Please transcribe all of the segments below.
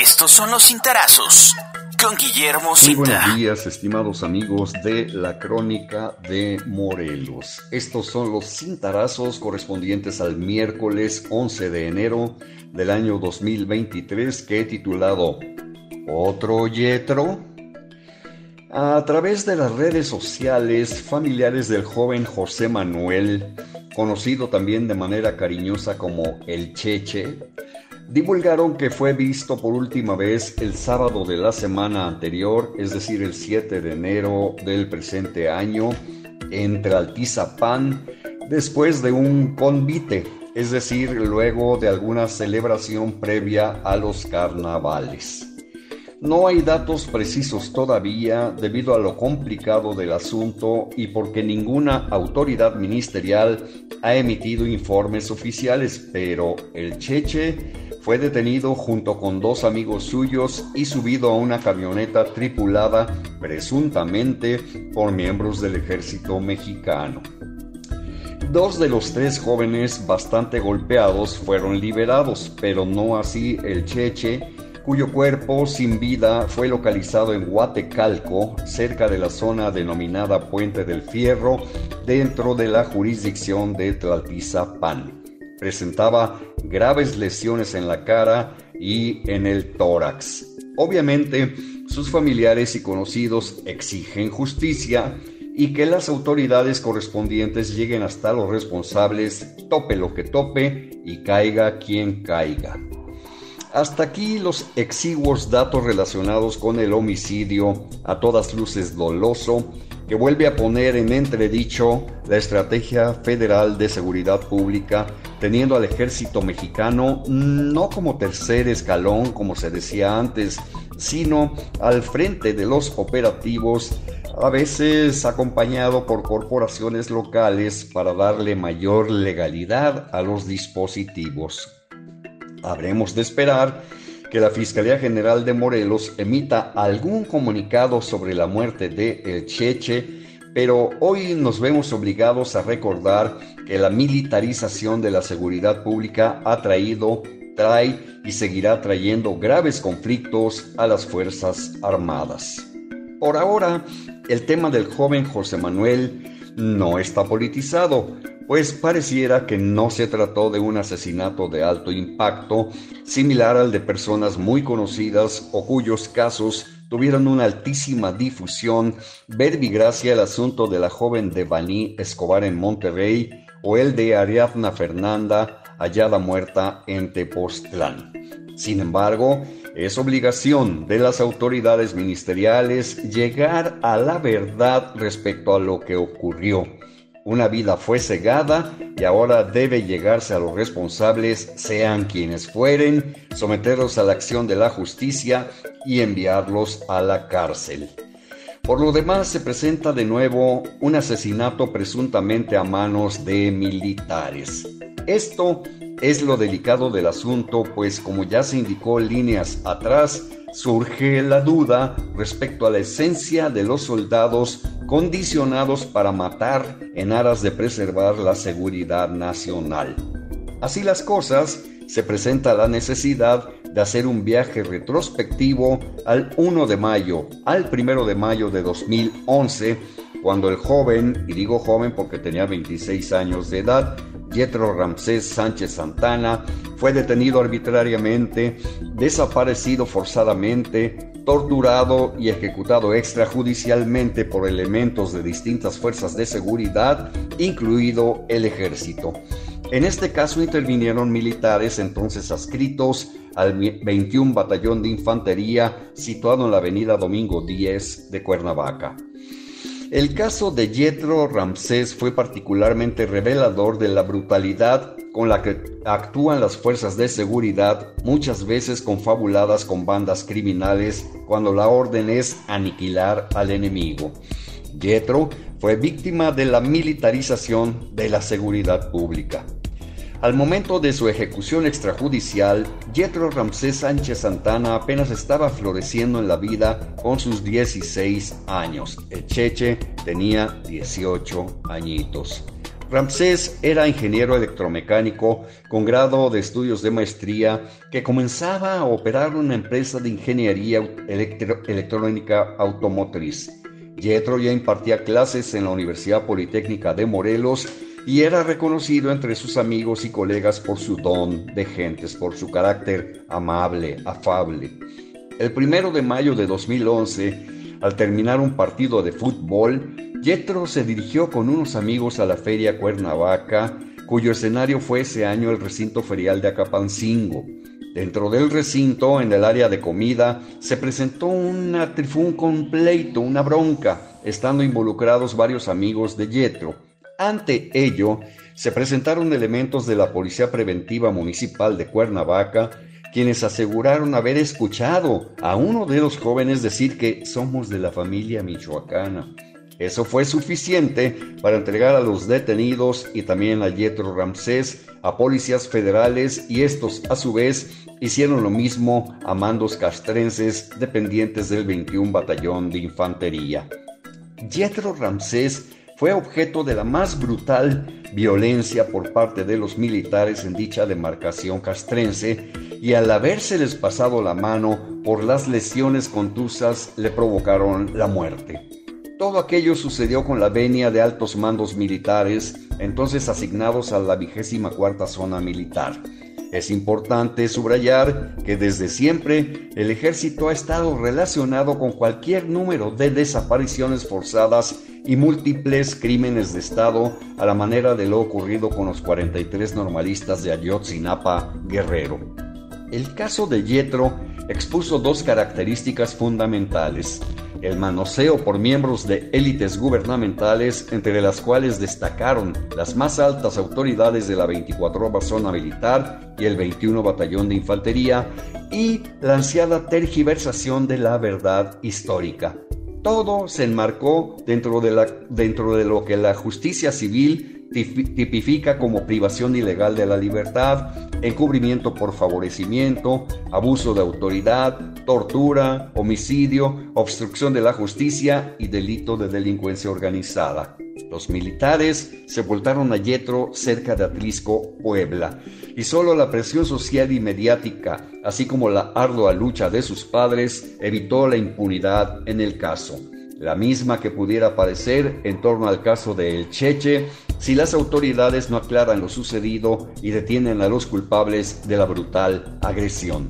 Estos son los cintarazos con Guillermo Muy Cinta. buenos días, estimados amigos de la Crónica de Morelos. Estos son los cintarazos correspondientes al miércoles 11 de enero del año 2023 que he titulado ¿Otro Yetro? A través de las redes sociales, familiares del joven José Manuel, conocido también de manera cariñosa como El Cheche, divulgaron que fue visto por última vez el sábado de la semana anterior, es decir, el 7 de enero del presente año, en Traltizapán, después de un convite, es decir, luego de alguna celebración previa a los carnavales. No hay datos precisos todavía debido a lo complicado del asunto y porque ninguna autoridad ministerial ha emitido informes oficiales, pero el Cheche fue detenido junto con dos amigos suyos y subido a una camioneta tripulada presuntamente por miembros del ejército mexicano. Dos de los tres jóvenes bastante golpeados fueron liberados, pero no así el Cheche, cuyo cuerpo sin vida fue localizado en Huatecalco, cerca de la zona denominada Puente del Fierro, dentro de la jurisdicción de Tlaltizapán. Presentaba graves lesiones en la cara y en el tórax. Obviamente, sus familiares y conocidos exigen justicia y que las autoridades correspondientes lleguen hasta los responsables, tope lo que tope y caiga quien caiga. Hasta aquí los exiguos datos relacionados con el homicidio, a todas luces doloso, que vuelve a poner en entredicho la estrategia federal de seguridad pública, teniendo al ejército mexicano no como tercer escalón, como se decía antes, sino al frente de los operativos, a veces acompañado por corporaciones locales para darle mayor legalidad a los dispositivos. Habremos de esperar que la Fiscalía General de Morelos emita algún comunicado sobre la muerte de El Cheche, pero hoy nos vemos obligados a recordar que la militarización de la seguridad pública ha traído, trae y seguirá trayendo graves conflictos a las Fuerzas Armadas. Por ahora, el tema del joven José Manuel no está politizado, pues pareciera que no se trató de un asesinato de alto impacto, similar al de personas muy conocidas o cuyos casos tuvieron una altísima difusión, verbigracia el asunto de la joven de Baní Escobar en Monterrey o el de Ariadna Fernanda hallada muerta en Tepoztlán. Sin embargo, es obligación de las autoridades ministeriales llegar a la verdad respecto a lo que ocurrió. Una vida fue cegada y ahora debe llegarse a los responsables, sean quienes fueren, someterlos a la acción de la justicia y enviarlos a la cárcel. Por lo demás, se presenta de nuevo un asesinato presuntamente a manos de militares. Esto es lo delicado del asunto, pues como ya se indicó líneas atrás, surge la duda respecto a la esencia de los soldados condicionados para matar en aras de preservar la seguridad nacional. Así las cosas, se presenta la necesidad de hacer un viaje retrospectivo al 1 de mayo, al 1 de mayo de 2011, cuando el joven, y digo joven porque tenía 26 años de edad, Yetro Ramsés Sánchez Santana, fue detenido arbitrariamente, desaparecido forzadamente, torturado y ejecutado extrajudicialmente por elementos de distintas fuerzas de seguridad, incluido el ejército. En este caso intervinieron militares entonces adscritos al 21 Batallón de Infantería situado en la avenida Domingo 10 de Cuernavaca. El caso de Yetro Ramsés fue particularmente revelador de la brutalidad con la que actúan las fuerzas de seguridad, muchas veces confabuladas con bandas criminales, cuando la orden es aniquilar al enemigo. Yetro fue víctima de la militarización de la seguridad pública. Al momento de su ejecución extrajudicial, Yetro Ramsés Sánchez Santana apenas estaba floreciendo en la vida con sus 16 años. El Cheche tenía 18 añitos. Ramsés era ingeniero electromecánico con grado de estudios de maestría que comenzaba a operar una empresa de ingeniería electrónica automotriz. Yetro ya impartía clases en la Universidad Politécnica de Morelos y era reconocido entre sus amigos y colegas por su don de gentes, por su carácter amable, afable. El primero de mayo de 2011, al terminar un partido de fútbol, Yetro se dirigió con unos amigos a la feria Cuernavaca, cuyo escenario fue ese año el recinto ferial de Acapancingo. Dentro del recinto, en el área de comida, se presentó una trifún completo, una bronca, estando involucrados varios amigos de Yetro. Ante ello, se presentaron elementos de la Policía Preventiva Municipal de Cuernavaca, quienes aseguraron haber escuchado a uno de los jóvenes decir que somos de la familia michoacana. Eso fue suficiente para entregar a los detenidos y también a Yetro Ramsés a policías federales y estos a su vez hicieron lo mismo a mandos castrenses dependientes del 21 Batallón de Infantería. Yetro Ramsés fue objeto de la más brutal violencia por parte de los militares en dicha demarcación castrense y al habérseles pasado la mano por las lesiones contusas le provocaron la muerte. Todo aquello sucedió con la venia de altos mandos militares, entonces asignados a la vigésima cuarta zona militar. Es importante subrayar que desde siempre el ejército ha estado relacionado con cualquier número de desapariciones forzadas y múltiples crímenes de Estado a la manera de lo ocurrido con los 43 normalistas de Ayotzinapa, Guerrero. El caso de Yetro expuso dos características fundamentales el manoseo por miembros de élites gubernamentales, entre las cuales destacaron las más altas autoridades de la 24 Zona Militar y el 21 Batallón de Infantería, y la ansiada tergiversación de la verdad histórica. Todo se enmarcó dentro de, lo que la justicia civil tipifica como privación ilegal de la libertad, encubrimiento por favorecimiento, abuso de autoridad, tortura, homicidio, obstrucción de la justicia y delito de delincuencia organizada. Los militares sepultaron a Yetro cerca de Atlisco, Puebla, y solo la presión social y mediática, así como la ardua lucha de sus padres, evitó la impunidad en el caso la misma que pudiera aparecer en torno al caso de El Cheche si las autoridades no aclaran lo sucedido y detienen a los culpables de la brutal agresión.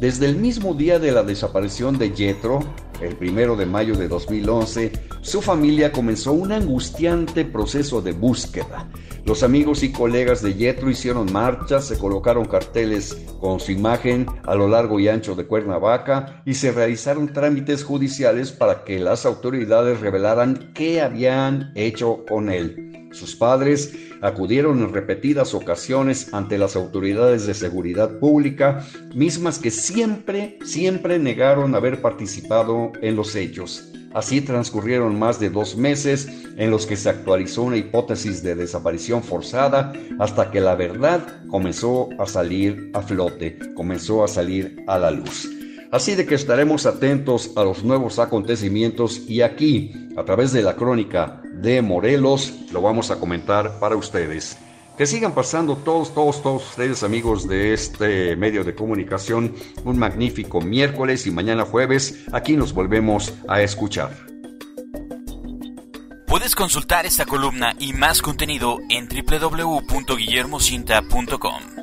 Desde el mismo día de la desaparición de Yetro, el primero de mayo de 2011, su familia comenzó un angustiante proceso de búsqueda. Los amigos y colegas de Yetro hicieron marchas, se colocaron carteles con su imagen a lo largo y ancho de Cuernavaca y se realizaron trámites judiciales para que las autoridades revelaran qué habían hecho con él. Sus padres acudieron en repetidas ocasiones ante las autoridades de seguridad pública, mismas que siempre, siempre negaron haber participado en los hechos. Así transcurrieron más de dos meses en los que se actualizó una hipótesis de desaparición forzada hasta que la verdad comenzó a salir a flote, comenzó a salir a la luz. Así de que estaremos atentos a los nuevos acontecimientos y aquí, a través de la crónica de Morelos, lo vamos a comentar para ustedes. Que sigan pasando todos, todos, todos ustedes amigos de este medio de comunicación un magnífico miércoles y mañana jueves aquí nos volvemos a escuchar. Puedes consultar esta columna y más contenido en www.guillermocinta.com.